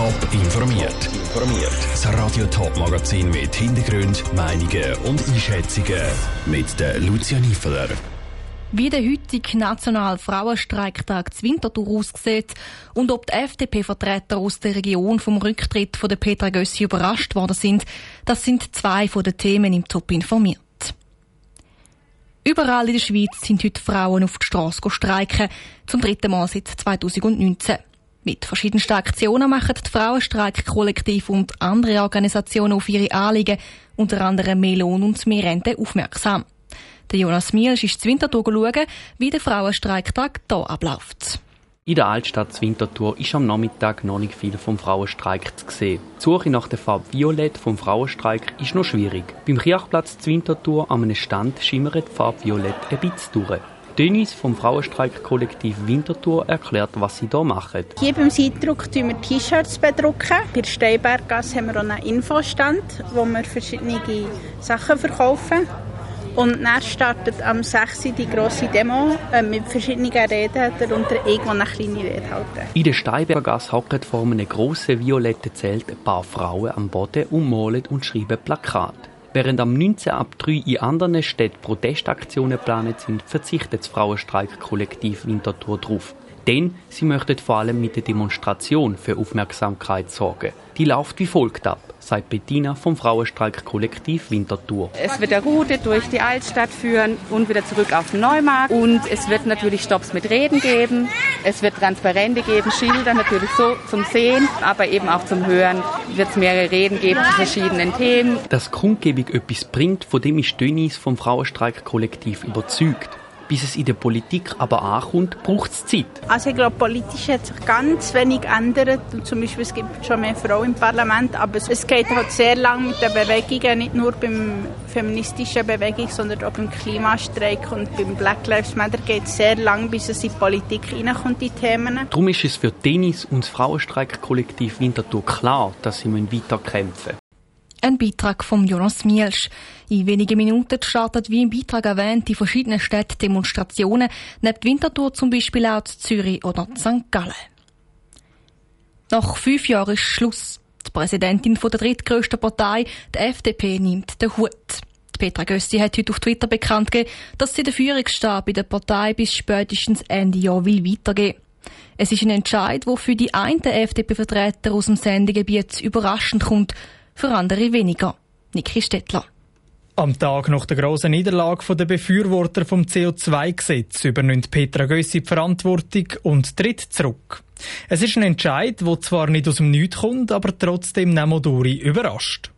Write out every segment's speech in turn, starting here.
Top informiert. Informiert. Das Radio Top Magazin mit Hintergrund, Meinungen und Einschätzungen mit der Lucia Niefeler. Wie der heutige nationale Frauenstreiktag zu Winterthur aussieht und ob die FDP-Vertreter aus der Region vom Rücktritt von der Petra Gössi überrascht worden sind, das sind zwei von den Themen im Top informiert. Überall in der Schweiz sind heute Frauen auf die Straße streiken, zum dritten Mal seit 2019. Mit verschiedensten Aktionen machen die Frauenstreik-Kollektiv und andere Organisationen auf ihre Anliegen, unter anderem mehr und mehr aufmerksam. Der Jonas Mielsch ist zu Winterthur schauen, wie der Frauenstreiktag hier abläuft. In der Altstadt Winterthur ist am Nachmittag noch nicht viel vom Frauenstreik zu sehen. Die Suche nach der Farbe Violett vom Frauenstreik ist noch schwierig. Beim Kirchplatz Winterthur an einem Stand schimmert die Farbe Violett ein bisschen durch. Denise vom Frauenstreik-Kollektiv Winterthur erklärt, was sie hier machen. Hier beim Seitdruck bedrucken wir T-Shirts. bedrucken. Bei der Steinberggasse haben wir auch einen Infostand, wo wir verschiedene Sachen verkaufen. Und dann startet am 6. die grosse Demo äh, mit verschiedenen Reden, darunter ich, die eine kleine Rede halten. In der Steinbergasse hocken vor einem grossen violetten Zelt ein paar Frauen am Boden und malen und schreiben Plakate. Während am 19 ab 3 in anderen Städten Protestaktionen geplant sind, verzichtet das Frauenstreik-Kollektiv Winterthur darauf. Denn sie möchten vor allem mit der Demonstration für Aufmerksamkeit sorgen. Die läuft wie folgt ab, sagt Bettina vom Frauenstreik-Kollektiv Winterthur. Es wird eine Route durch die Altstadt führen und wieder zurück auf den Neumarkt. Und es wird natürlich Stops mit Reden geben. Es wird Transparente geben, Schilder natürlich so zum Sehen, aber eben auch zum Hören wird es mehrere Reden geben zu verschiedenen Themen. Dass Kundgebung etwas bringt, von dem ist Dönis vom Frauenstreik-Kollektiv überzeugt. Bis es in der Politik aber ankommt, braucht es Zeit. Also ich glaube, politisch hat sich ganz wenig geändert. zum Beispiel es gibt schon mehr Frauen im Parlament, aber es geht halt sehr lang mit den Bewegungen, nicht nur beim feministischen Bewegung, sondern auch beim Klimastreik und beim Black Lives Matter geht es sehr lang, bis es in die Politik reinkommt, die Themen. Darum ist es für Dennis und das Frauenstreik-Kollektiv Winterthur klar, dass sie weiter kämpfen müssen. Ein Beitrag von Jonas Mielsch. In wenigen Minuten startet, wie im Beitrag erwähnt, in verschiedenen Städten Demonstrationen, neben Winterthur zum Beispiel auch Zürich oder St. Gallen. Nach fünf Jahren ist Schluss. Die Präsidentin der drittgrößten Partei, der FDP, nimmt den Hut. Petra Gössi hat heute auf Twitter bekannt gegeben, dass sie den Führungsstab in der Partei bis spätestens Ende Jahr will weitergeben. Es ist ein Entscheid, der für die einen FDP-Vertreter aus dem Sendegebiet überraschend kommt, für andere weniger. Niki Stettler. Am Tag nach der grossen Niederlage der Befürworter vom CO2-Gesetz übernimmt Petra Gössi die Verantwortung und tritt zurück. Es ist ein Entscheid, der zwar nicht aus dem Nichts kommt, aber trotzdem Nemodori überrascht.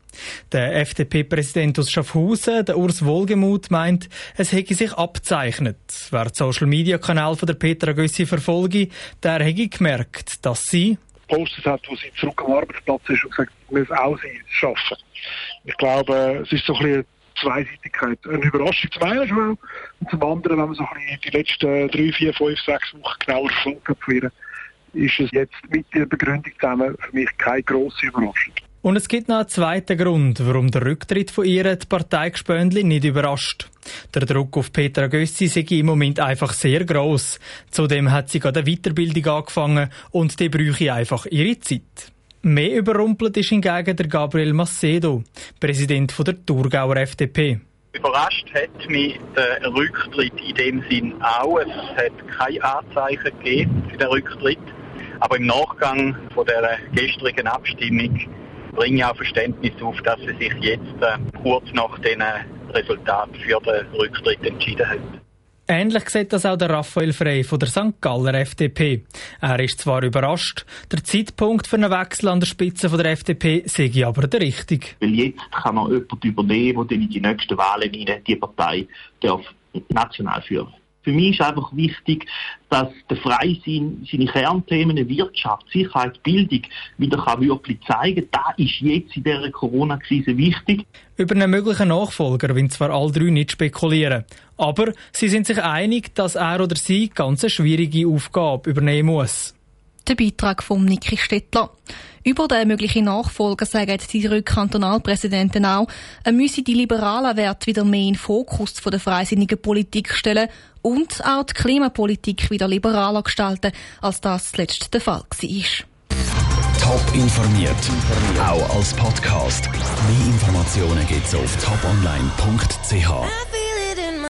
Der FDP-Präsident aus Schaffhausen, der Urs Wohlgemuth, meint, es hätte sich abzeichnet. Wer den Social-Media-Kanal von der Petra Gössi verfolge, der hätte gemerkt, dass sie gepostet hat, wo sie zurück am Arbeitsplatz ist und gesagt, wir müssen auch sie schaffen. Ich glaube, es ist so ein bisschen Zweiseitigkeit. Eine Überraschung zum einen schon und zum anderen, wenn man so ein bisschen die letzten drei, vier, fünf, sechs Wochen genauer verfolgt hat ist es jetzt mit der Begründung zusammen für mich keine grosse Überraschung. Und es gibt noch einen zweiten Grund, warum der Rücktritt von ihr die Parteigespöndli nicht überrascht. Der Druck auf Petra Gössi sei im Moment einfach sehr gross. Zudem hat sie gerade eine Weiterbildung angefangen und die bräuchte einfach ihre Zeit. Mehr überrumpelt ist hingegen der Gabriel Macedo, Präsident der Thurgauer FDP. Überrascht hat mich der Rücktritt in dem Sinn auch. Es hat keine Anzeichen gegeben für den Rücktritt. Aber im Nachgang von der gestrigen Abstimmung bringe ich auch Verständnis auf, dass sie sich jetzt äh, kurz nach diesen Resultaten für den Rücktritt entschieden hat. Ähnlich sieht das auch der Raphael Frey von der St. Galler FDP. Er ist zwar überrascht, der Zeitpunkt für einen Wechsel an der Spitze von der FDP sei aber der richtige. Weil jetzt kann man jemanden übernehmen, der dann in die nächsten Wahlen die Partei darf national führen für mich ist einfach wichtig, dass der Freisinn seine Kernthemen Wirtschaft, Sicherheit, Bildung wieder kann wirklich zeigen kann. Das ist jetzt in dieser Corona-Krise wichtig. Über einen möglichen Nachfolger wollen zwar alle drei nicht spekulieren. Aber sie sind sich einig, dass er oder sie ganz eine schwierige Aufgabe übernehmen muss. Der Beitrag von Niki Stettler. Über den möglichen Nachfolger sagen die drei Kantonalpräsidenten auch, er müsse die liberalen Werte wieder mehr in den Fokus der freisinnigen Politik stellen und auch die Klimapolitik wieder liberaler gestalten, als das zuletzt der Fall war. Top informiert, auch als Podcast. Mehr Informationen gibt es auf toponline.ch.